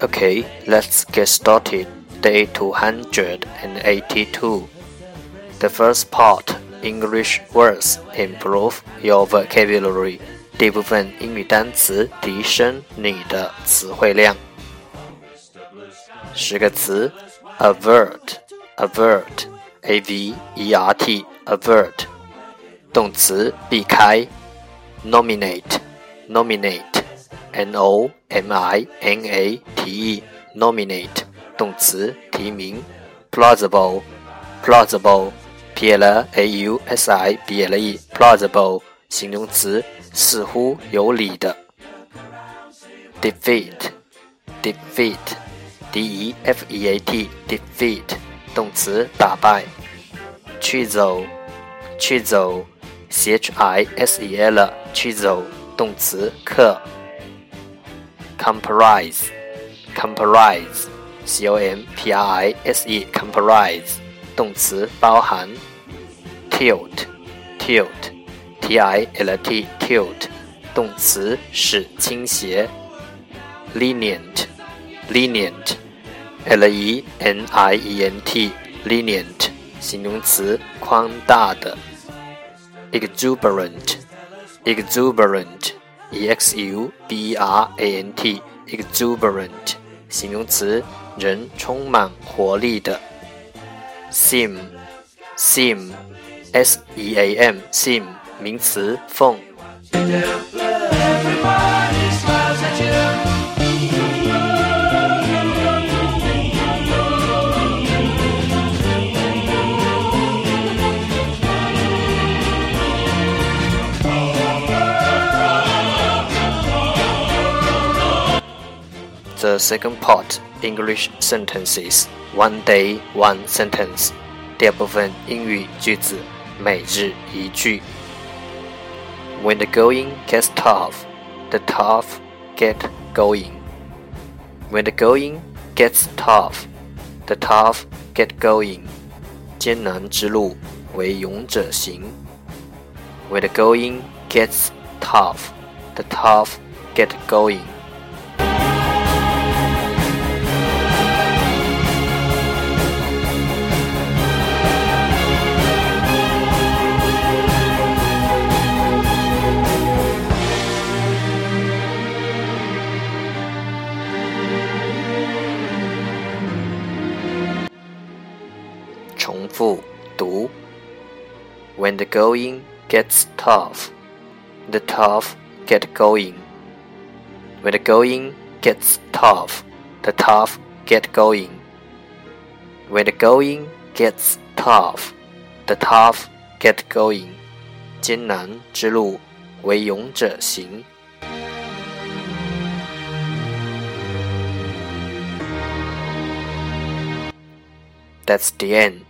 Okay, let's get started. Day 282. The first part English words improve your vocabulary. 第一部分英语单词提升你的词汇量。十个词：avert，avert，a v e r t，avert。动词避开：nominate，nominate。 N o m i n a t e nominate 动词提名，plausible plausible p l a u s i b l e plausible 形容词似乎有理的，defeat defeat d e f e a t defeat 动词打败，chisel chisel c h i s e l chisel 动词刻。comprise comprise c o m p r i s e comprise 动词包含 tilt tilt t i l t tilt 动词使倾斜 lenient lenient l e n i e n t lenient 形容词宽大的 exuberant exuberant E x u b e r a n t exuberant 形容词，人充满活力的。seam seam s e a m seam 名词，缝。The second part English sentences one day one sentence 第二部分英语句子每日一句。When the going gets tough, the tough get going. When the going gets tough, the tough get going. 艰难之路为勇者行。When the going gets tough, the tough get going. 读。When the going gets tough, the tough get going. When the going gets tough, the tough get going. When the going gets tough, the tough get going. 艰难之路，为勇者行。That's the end.